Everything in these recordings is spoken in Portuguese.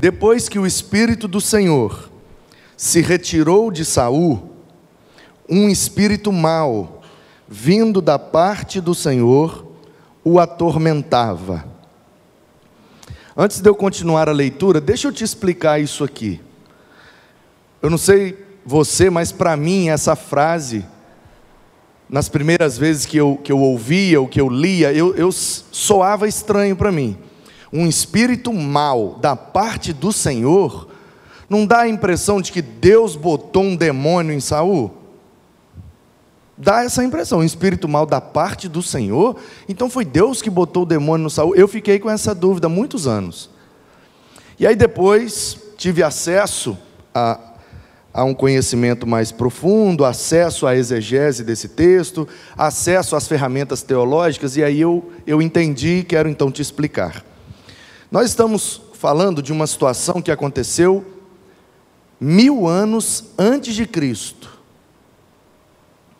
Depois que o espírito do Senhor se retirou de Saul, um espírito mau, vindo da parte do Senhor, o atormentava. Antes de eu continuar a leitura, deixa eu te explicar isso aqui. Eu não sei você, mas para mim essa frase, nas primeiras vezes que eu, que eu ouvia, ou que eu lia, eu, eu soava estranho para mim. Um espírito mau da parte do Senhor, não dá a impressão de que Deus botou um demônio em Saul? Dá essa impressão, um espírito mal da parte do Senhor. Então foi Deus que botou o demônio no Saul. Eu fiquei com essa dúvida muitos anos. E aí depois tive acesso a, a um conhecimento mais profundo, acesso à exegese desse texto, acesso às ferramentas teológicas, e aí eu, eu entendi e quero então te explicar. Nós estamos falando de uma situação que aconteceu mil anos antes de Cristo.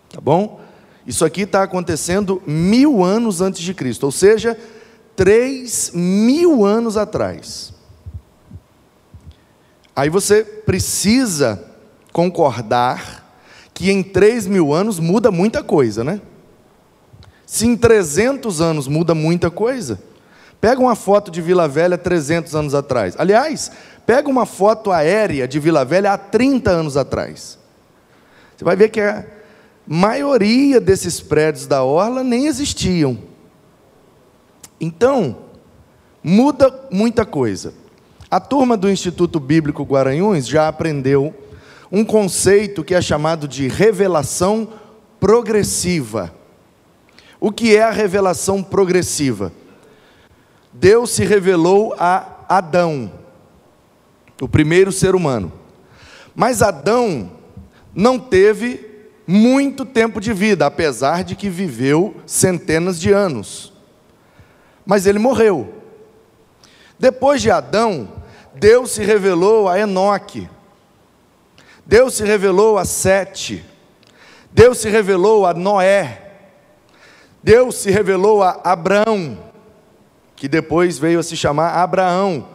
Tá bom? Isso aqui está acontecendo mil anos antes de Cristo, ou seja, três mil anos atrás. Aí você precisa concordar que em 3 mil anos muda muita coisa, né? Se em 300 anos muda muita coisa, pega uma foto de Vila Velha 300 anos atrás. Aliás, pega uma foto aérea de Vila Velha há 30 anos atrás. Você vai ver que a maioria desses prédios da Orla nem existiam. Então, muda muita coisa. A turma do Instituto Bíblico Guaranhuns já aprendeu um conceito que é chamado de revelação progressiva. O que é a revelação progressiva? Deus se revelou a Adão, o primeiro ser humano. Mas Adão não teve muito tempo de vida, apesar de que viveu centenas de anos. Mas ele morreu. Depois de Adão, Deus se revelou a Enoque. Deus se revelou a Sete, Deus se revelou a Noé, Deus se revelou a Abraão, que depois veio a se chamar Abraão,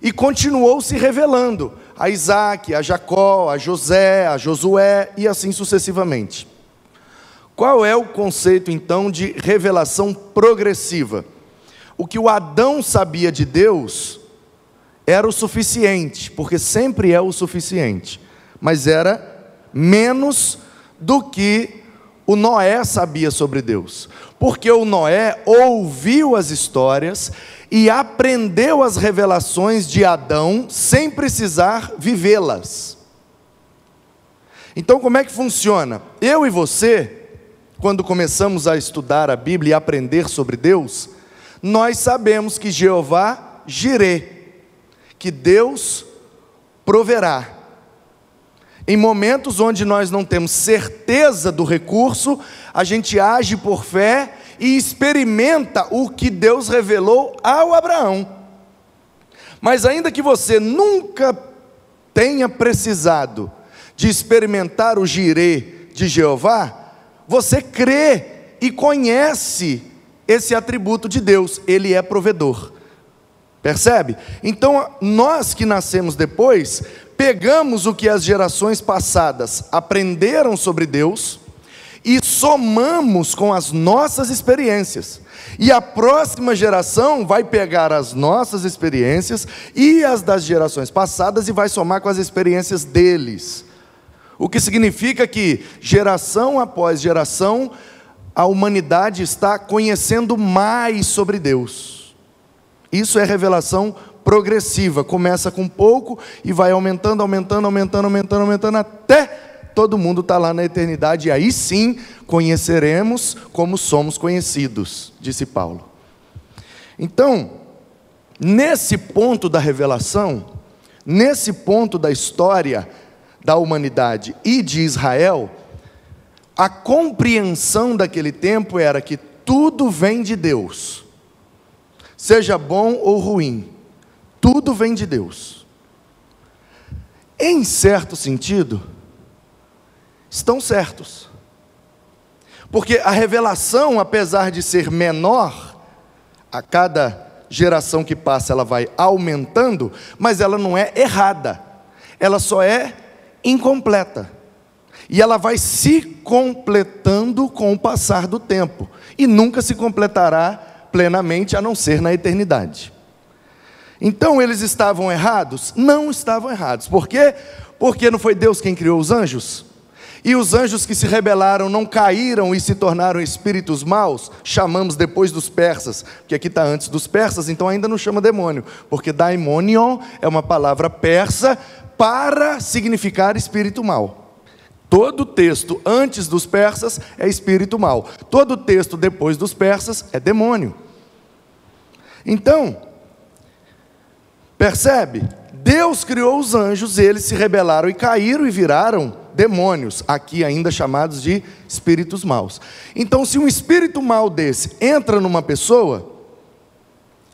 e continuou se revelando a Isaac, a Jacó, a José, a Josué e assim sucessivamente. Qual é o conceito então de revelação progressiva? O que o Adão sabia de Deus era o suficiente, porque sempre é o suficiente mas era menos do que o Noé sabia sobre Deus. Porque o Noé ouviu as histórias e aprendeu as revelações de Adão sem precisar vivê-las. Então, como é que funciona? Eu e você, quando começamos a estudar a Bíblia e aprender sobre Deus, nós sabemos que Jeová girê, que Deus proverá. Em momentos onde nós não temos certeza do recurso, a gente age por fé e experimenta o que Deus revelou ao Abraão. Mas ainda que você nunca tenha precisado de experimentar o girê de Jeová, você crê e conhece esse atributo de Deus, ele é provedor. Percebe? Então, nós que nascemos depois, pegamos o que as gerações passadas aprenderam sobre Deus e somamos com as nossas experiências. E a próxima geração vai pegar as nossas experiências e as das gerações passadas e vai somar com as experiências deles. O que significa que, geração após geração, a humanidade está conhecendo mais sobre Deus. Isso é revelação progressiva, começa com pouco e vai aumentando, aumentando, aumentando, aumentando, aumentando, até todo mundo está lá na eternidade, e aí sim conheceremos como somos conhecidos, disse Paulo. Então, nesse ponto da revelação, nesse ponto da história da humanidade e de Israel, a compreensão daquele tempo era que tudo vem de Deus, seja bom ou ruim, tudo vem de Deus. Em certo sentido, estão certos. Porque a revelação, apesar de ser menor a cada geração que passa ela vai aumentando, mas ela não é errada, ela só é incompleta. E ela vai se completando com o passar do tempo, e nunca se completará plenamente, a não ser na eternidade. Então eles estavam errados? Não estavam errados. Por quê? Porque não foi Deus quem criou os anjos? E os anjos que se rebelaram não caíram e se tornaram espíritos maus, chamamos depois dos persas, que aqui está antes dos persas, então ainda não chama demônio, porque daimonion é uma palavra persa para significar espírito mau. Todo texto antes dos persas é espírito mau, todo texto depois dos persas é demônio. Então, percebe? Deus criou os anjos, eles se rebelaram e caíram e viraram demônios, aqui ainda chamados de espíritos maus. Então, se um espírito mau desse entra numa pessoa,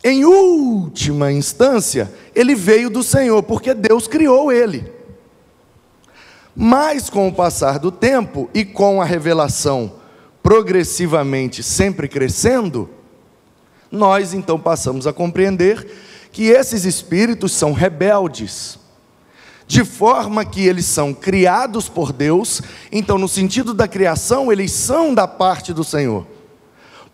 em última instância, ele veio do Senhor, porque Deus criou ele. Mas com o passar do tempo e com a revelação progressivamente sempre crescendo, nós então passamos a compreender que esses espíritos são rebeldes, de forma que eles são criados por Deus, então, no sentido da criação, eles são da parte do Senhor.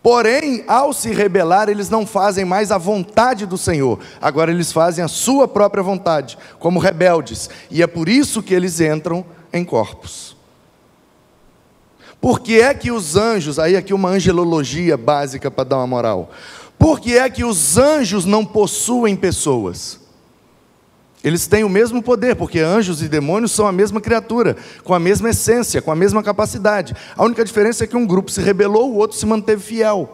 Porém, ao se rebelar, eles não fazem mais a vontade do Senhor, agora eles fazem a sua própria vontade, como rebeldes, e é por isso que eles entram em corpos. Por que é que os anjos, aí aqui uma angelologia básica para dar uma moral. Por que é que os anjos não possuem pessoas? Eles têm o mesmo poder, porque anjos e demônios são a mesma criatura, com a mesma essência, com a mesma capacidade. A única diferença é que um grupo se rebelou, o outro se manteve fiel.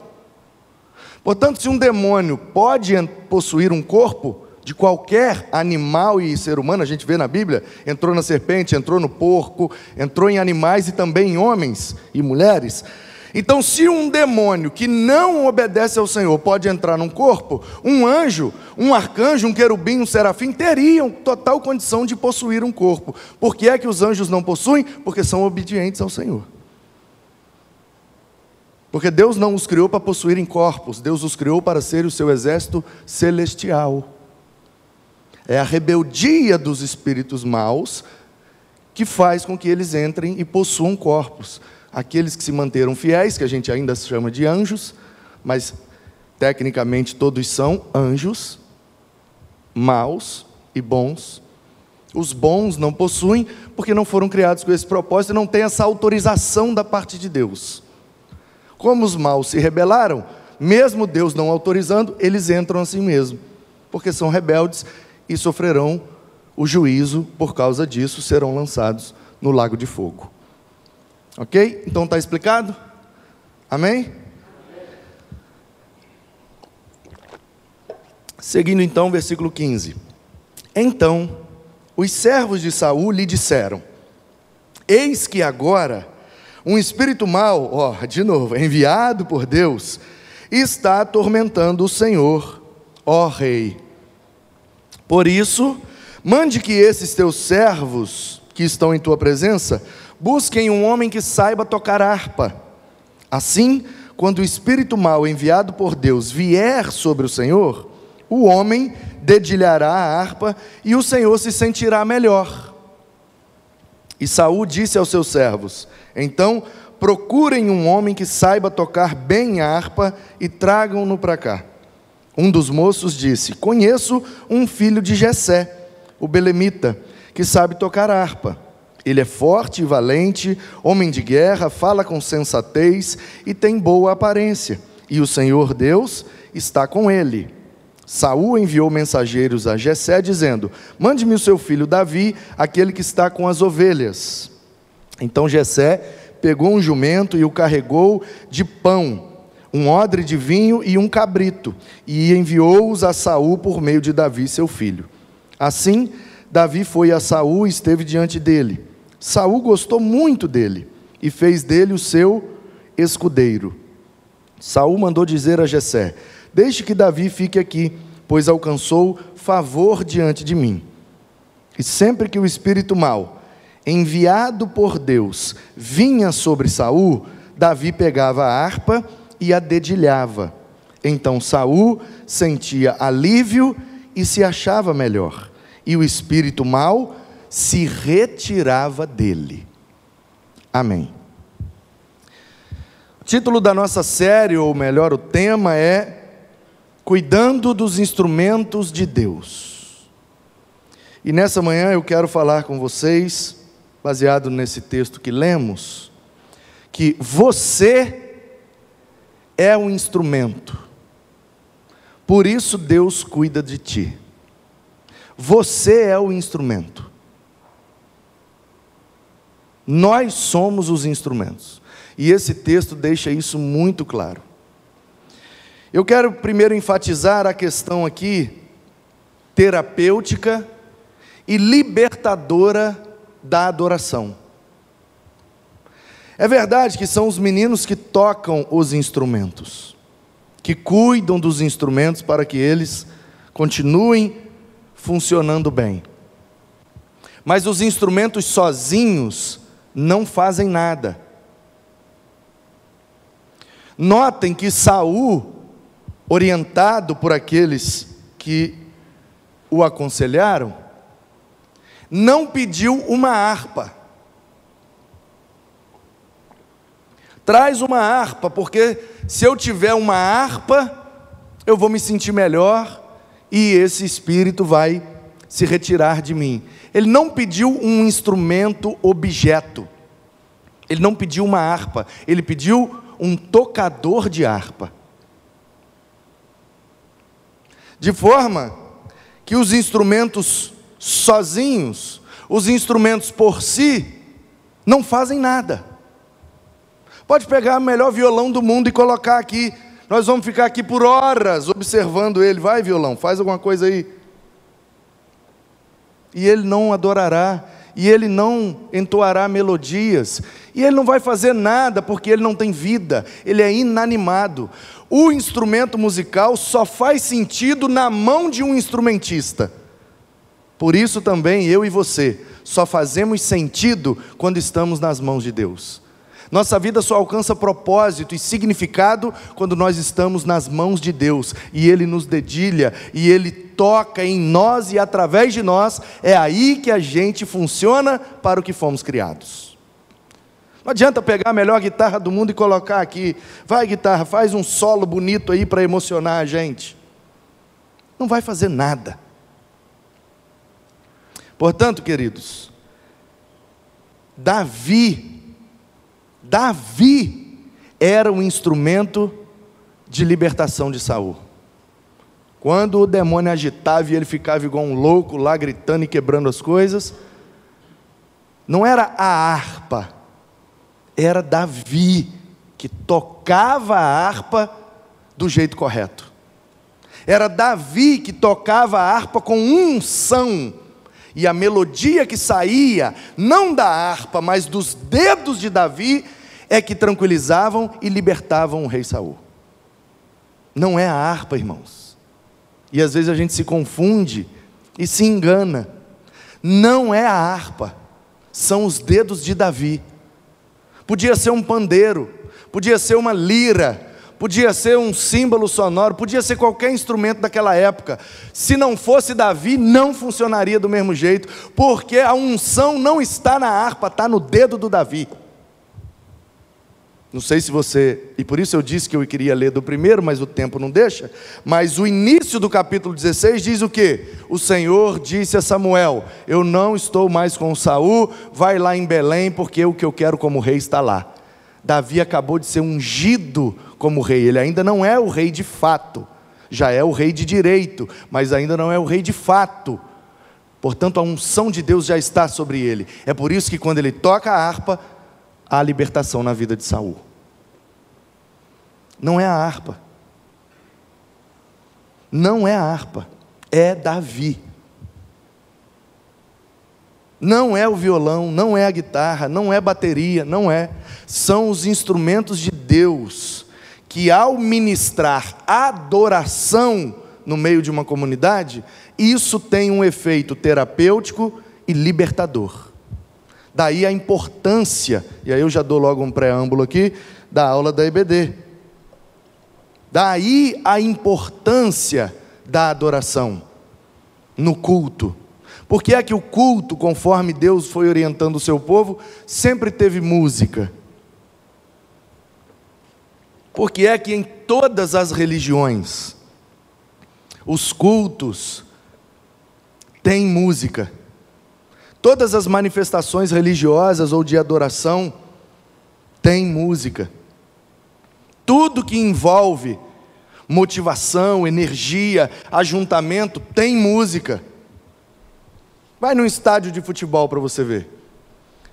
Portanto, se um demônio pode possuir um corpo de qualquer animal e ser humano, a gente vê na Bíblia, entrou na serpente, entrou no porco, entrou em animais e também em homens e mulheres. Então, se um demônio que não obedece ao Senhor pode entrar num corpo, um anjo, um arcanjo, um querubim, um serafim teriam total condição de possuir um corpo. Por que é que os anjos não possuem? Porque são obedientes ao Senhor. Porque Deus não os criou para possuírem corpos, Deus os criou para ser o seu exército celestial. É a rebeldia dos espíritos maus que faz com que eles entrem e possuam corpos aqueles que se manteram fiéis, que a gente ainda chama de anjos, mas tecnicamente todos são anjos, maus e bons. Os bons não possuem, porque não foram criados com esse propósito e não têm essa autorização da parte de Deus. Como os maus se rebelaram, mesmo Deus não autorizando, eles entram assim mesmo, porque são rebeldes e sofrerão o juízo por causa disso, serão lançados no lago de fogo. Ok? Então está explicado? Amém? Seguindo então, versículo 15. Então, os servos de Saul lhe disseram: Eis que agora um espírito mau, ó, de novo, enviado por Deus, está atormentando o Senhor, ó rei. Por isso, mande que esses teus servos que estão em tua presença Busquem um homem que saiba tocar harpa. Assim, quando o espírito mau enviado por Deus vier sobre o Senhor, o homem dedilhará a harpa e o Senhor se sentirá melhor. E Saul disse aos seus servos: Então procurem um homem que saiba tocar bem a harpa e tragam-no para cá. Um dos moços disse: Conheço um filho de Jessé, o belemita, que sabe tocar harpa. Ele é forte e valente, homem de guerra, fala com sensatez e tem boa aparência. E o Senhor Deus está com ele. Saul enviou mensageiros a Jessé dizendo: Mande-me o seu filho Davi, aquele que está com as ovelhas. Então Jessé pegou um jumento e o carregou de pão, um odre de vinho e um cabrito, e enviou-os a Saul por meio de Davi, seu filho. Assim, Davi foi a Saul e esteve diante dele. Saul gostou muito dele e fez dele o seu escudeiro. Saul mandou dizer a Jessé: Deixe que Davi fique aqui, pois alcançou favor diante de mim. E sempre que o espírito mau, enviado por Deus, vinha sobre Saul, Davi pegava a harpa e a dedilhava. Então Saul sentia alívio e se achava melhor, e o espírito mau se retirava dele. Amém. O título da nossa série, ou melhor, o tema é Cuidando dos instrumentos de Deus. E nessa manhã eu quero falar com vocês, baseado nesse texto que lemos, que você é um instrumento por isso Deus cuida de ti. Você é o instrumento. Nós somos os instrumentos. E esse texto deixa isso muito claro. Eu quero primeiro enfatizar a questão aqui terapêutica e libertadora da adoração. É verdade que são os meninos que tocam os instrumentos que cuidam dos instrumentos para que eles continuem funcionando bem. Mas os instrumentos sozinhos não fazem nada. Notem que Saul, orientado por aqueles que o aconselharam, não pediu uma harpa. Traz uma harpa, porque se eu tiver uma harpa, eu vou me sentir melhor e esse espírito vai se retirar de mim. Ele não pediu um instrumento objeto. Ele não pediu uma harpa, ele pediu um tocador de harpa. De forma que os instrumentos sozinhos, os instrumentos por si, não fazem nada. Pode pegar o melhor violão do mundo e colocar aqui. Nós vamos ficar aqui por horas observando ele. Vai, violão, faz alguma coisa aí. E ele não adorará, e ele não entoará melodias, e ele não vai fazer nada porque ele não tem vida, ele é inanimado. O instrumento musical só faz sentido na mão de um instrumentista. Por isso também eu e você só fazemos sentido quando estamos nas mãos de Deus. Nossa vida só alcança propósito e significado quando nós estamos nas mãos de Deus e Ele nos dedilha e Ele toca em nós e através de nós. É aí que a gente funciona para o que fomos criados. Não adianta pegar a melhor guitarra do mundo e colocar aqui. Vai, guitarra, faz um solo bonito aí para emocionar a gente. Não vai fazer nada. Portanto, queridos, Davi Davi era um instrumento de libertação de Saul. Quando o demônio agitava e ele ficava igual um louco lá gritando e quebrando as coisas, não era a harpa, era Davi que tocava a harpa do jeito correto. Era Davi que tocava a harpa com unção. E a melodia que saía, não da harpa, mas dos dedos de Davi, é que tranquilizavam e libertavam o rei Saul. Não é a harpa, irmãos. E às vezes a gente se confunde e se engana. Não é a harpa, são os dedos de Davi. Podia ser um pandeiro, podia ser uma lira, podia ser um símbolo sonoro, podia ser qualquer instrumento daquela época. Se não fosse Davi, não funcionaria do mesmo jeito, porque a unção não está na harpa, está no dedo do Davi. Não sei se você, e por isso eu disse que eu queria ler do primeiro, mas o tempo não deixa. Mas o início do capítulo 16 diz o que? O Senhor disse a Samuel: Eu não estou mais com Saul, vai lá em Belém, porque o que eu quero como rei está lá. Davi acabou de ser ungido como rei, ele ainda não é o rei de fato, já é o rei de direito, mas ainda não é o rei de fato. Portanto, a unção de Deus já está sobre ele. É por isso que quando ele toca a harpa, a libertação na vida de Saul. Não é a harpa. Não é a harpa, é Davi. Não é o violão, não é a guitarra, não é bateria, não é. São os instrumentos de Deus que, ao ministrar adoração no meio de uma comunidade, isso tem um efeito terapêutico e libertador. Daí a importância, e aí eu já dou logo um preâmbulo aqui, da aula da EBD. Daí a importância da adoração no culto. Porque é que o culto, conforme Deus foi orientando o seu povo, sempre teve música. Porque é que em todas as religiões, os cultos têm música. Todas as manifestações religiosas ou de adoração têm música. Tudo que envolve motivação, energia, ajuntamento, tem música. Vai num estádio de futebol para você ver.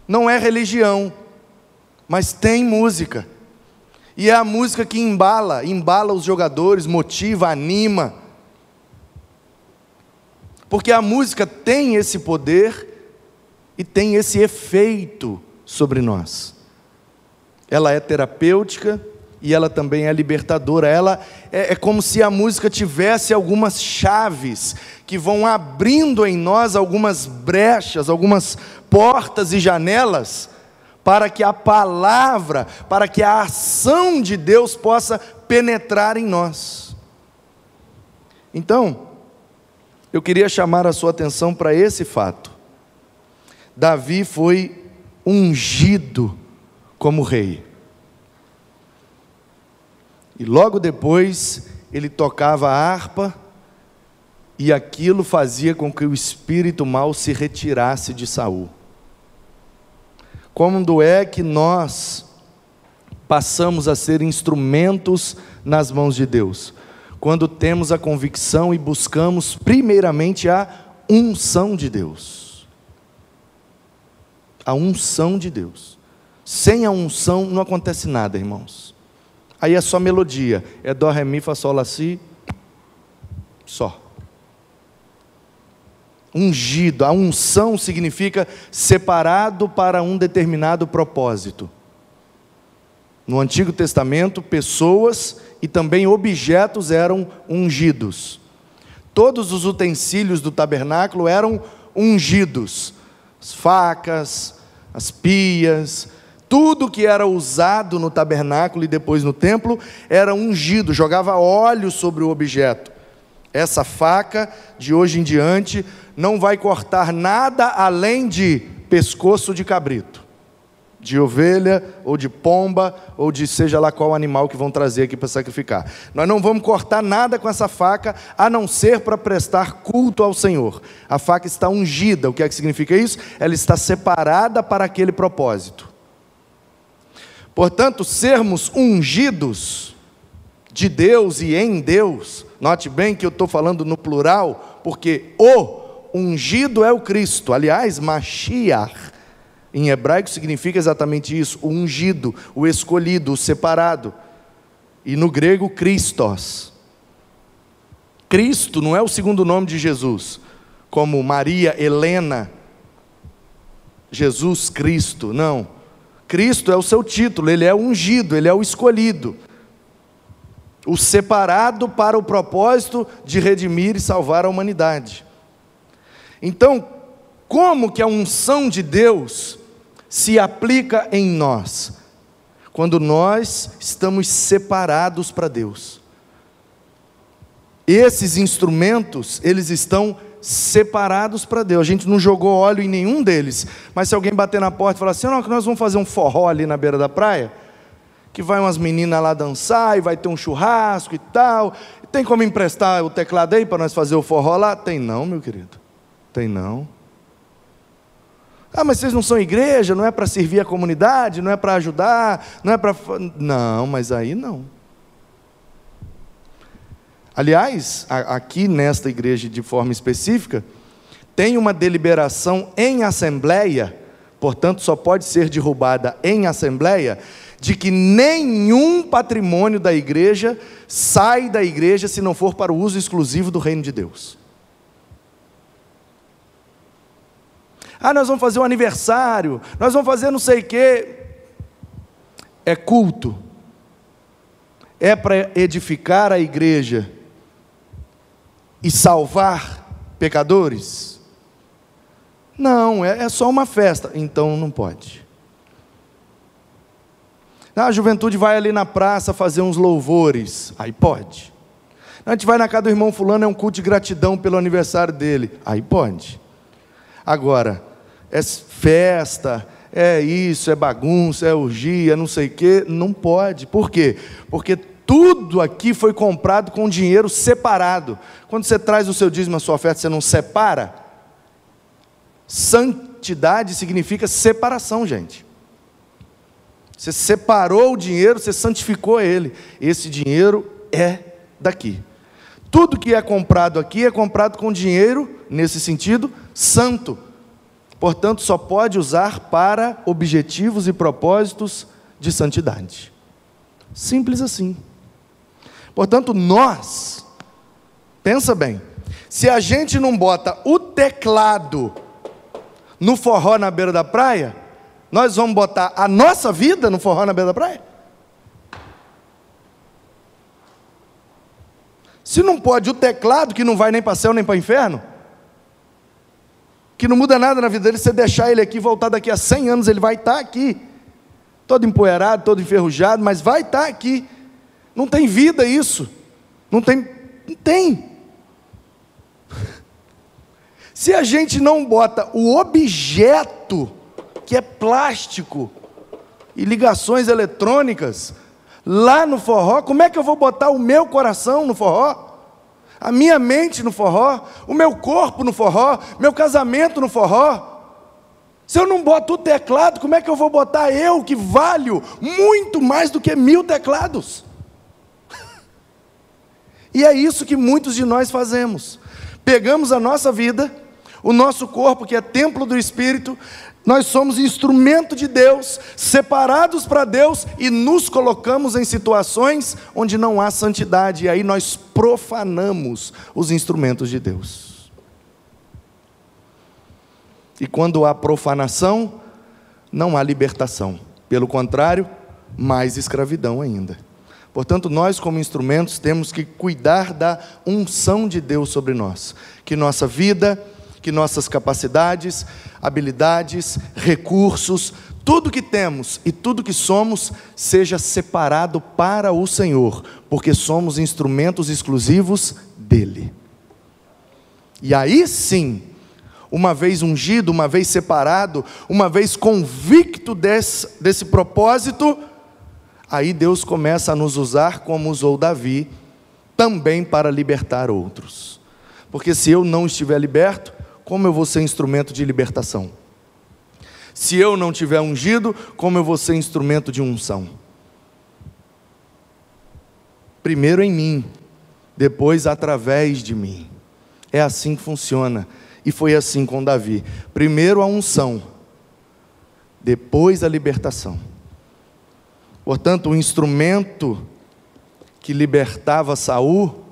Não é religião, mas tem música. E é a música que embala, embala os jogadores, motiva, anima. Porque a música tem esse poder e tem esse efeito sobre nós. Ela é terapêutica, e ela também é libertadora. Ela é, é, como se a música tivesse algumas chaves que vão abrindo em nós algumas brechas, algumas portas e janelas para que a palavra, para que a ação de Deus possa penetrar em nós. Então, eu queria chamar a sua atenção para esse fato. Davi foi ungido como rei. E logo depois ele tocava a harpa e aquilo fazia com que o espírito mal se retirasse de Saul. Como é que nós passamos a ser instrumentos nas mãos de Deus? Quando temos a convicção e buscamos primeiramente a unção de Deus. A unção de Deus. Sem a unção não acontece nada, irmãos. Aí é só melodia. É dó, ré, mi, fá, sol, lá, si. Só. Ungido. A unção significa separado para um determinado propósito. No Antigo Testamento, pessoas e também objetos eram ungidos. Todos os utensílios do tabernáculo eram ungidos. As facas, as pias, tudo que era usado no tabernáculo e depois no templo era ungido, jogava óleo sobre o objeto. Essa faca, de hoje em diante, não vai cortar nada além de pescoço de cabrito, de ovelha, ou de pomba, ou de seja lá qual animal que vão trazer aqui para sacrificar. Nós não vamos cortar nada com essa faca, a não ser para prestar culto ao Senhor. A faca está ungida, o que é que significa isso? Ela está separada para aquele propósito. Portanto, sermos ungidos de Deus e em Deus, note bem que eu estou falando no plural, porque o ungido é o Cristo. Aliás, Mashiach, em hebraico significa exatamente isso: o ungido, o escolhido, o separado. E no grego, Christos. Cristo não é o segundo nome de Jesus, como Maria Helena, Jesus Cristo, não. Cristo é o seu título, ele é o ungido, ele é o escolhido, o separado para o propósito de redimir e salvar a humanidade. Então, como que a unção de Deus se aplica em nós? Quando nós estamos separados para Deus. Esses instrumentos, eles estão separados para Deus. A gente não jogou óleo em nenhum deles. Mas se alguém bater na porta e falar assim: não, nós vamos fazer um forró ali na beira da praia, que vai umas meninas lá dançar e vai ter um churrasco e tal. Tem como emprestar o teclado aí para nós fazer o forró lá? Tem não, meu querido. Tem não. Ah, mas vocês não são igreja, não é para servir a comunidade, não é para ajudar, não é para. Não, mas aí não. Aliás, aqui nesta igreja de forma específica, tem uma deliberação em assembleia, portanto só pode ser derrubada em assembleia, de que nenhum patrimônio da igreja sai da igreja se não for para o uso exclusivo do reino de Deus. Ah, nós vamos fazer um aniversário, nós vamos fazer não sei o quê. É culto, é para edificar a igreja e salvar pecadores? Não, é, é só uma festa. Então não pode. Ah, a juventude vai ali na praça fazer uns louvores. Aí pode. A gente vai na casa do irmão fulano, é um culto de gratidão pelo aniversário dele. Aí pode. Agora, é festa, é isso, é bagunça, é urgia, não sei o quê, não pode. Por quê? Porque tudo aqui foi comprado com dinheiro separado. Quando você traz o seu dízimo, a sua oferta, você não separa? Santidade significa separação, gente. Você separou o dinheiro, você santificou ele. Esse dinheiro é daqui. Tudo que é comprado aqui é comprado com dinheiro, nesse sentido, santo. Portanto, só pode usar para objetivos e propósitos de santidade. Simples assim. Portanto, nós, pensa bem, se a gente não bota o teclado no forró na beira da praia, nós vamos botar a nossa vida no forró na beira da praia? Se não pode o teclado, que não vai nem para céu nem para inferno, que não muda nada na vida dele, você deixar ele aqui, voltar daqui a 100 anos, ele vai estar aqui, todo empoeirado, todo enferrujado, mas vai estar aqui. Não tem vida isso. Não tem. Não tem. Se a gente não bota o objeto, que é plástico, e ligações eletrônicas, lá no forró, como é que eu vou botar o meu coração no forró? A minha mente no forró, o meu corpo no forró, meu casamento no forró? Se eu não boto o teclado, como é que eu vou botar eu, que valho muito mais do que mil teclados? E é isso que muitos de nós fazemos. Pegamos a nossa vida, o nosso corpo, que é templo do Espírito, nós somos instrumento de Deus, separados para Deus e nos colocamos em situações onde não há santidade, e aí nós profanamos os instrumentos de Deus. E quando há profanação, não há libertação, pelo contrário, mais escravidão ainda. Portanto, nós, como instrumentos, temos que cuidar da unção de Deus sobre nós. Que nossa vida, que nossas capacidades, habilidades, recursos, tudo que temos e tudo que somos, seja separado para o Senhor, porque somos instrumentos exclusivos dEle. E aí sim, uma vez ungido, uma vez separado, uma vez convicto desse, desse propósito, aí Deus começa a nos usar como usou Davi, também para libertar outros. Porque se eu não estiver liberto, como eu vou ser instrumento de libertação? Se eu não tiver ungido, como eu vou ser instrumento de unção? Primeiro em mim, depois através de mim. É assim que funciona. E foi assim com Davi. Primeiro a unção, depois a libertação. Portanto, o instrumento que libertava Saul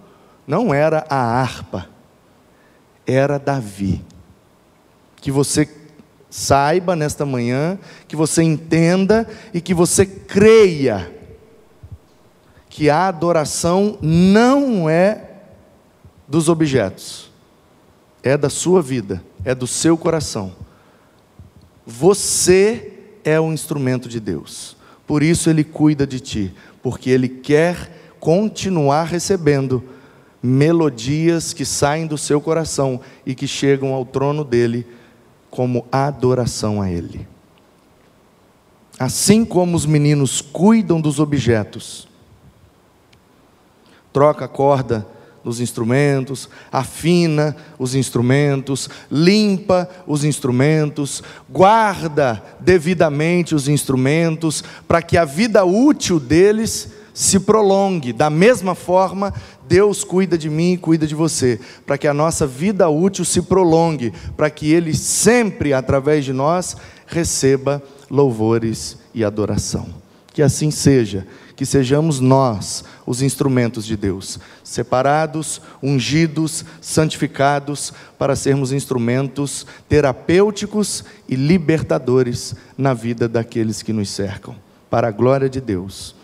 não era a harpa, era Davi. Que você saiba nesta manhã, que você entenda e que você creia que a adoração não é dos objetos, é da sua vida, é do seu coração. Você é o instrumento de Deus. Por isso ele cuida de ti, porque ele quer continuar recebendo melodias que saem do seu coração e que chegam ao trono dele como adoração a ele. Assim como os meninos cuidam dos objetos, troca a corda dos instrumentos, afina os instrumentos, limpa os instrumentos, guarda devidamente os instrumentos, para que a vida útil deles se prolongue. Da mesma forma, Deus cuida de mim e cuida de você, para que a nossa vida útil se prolongue, para que Ele sempre, através de nós, receba louvores e adoração. Que assim seja que sejamos nós os instrumentos de Deus, separados, ungidos, santificados, para sermos instrumentos terapêuticos e libertadores na vida daqueles que nos cercam. Para a glória de Deus,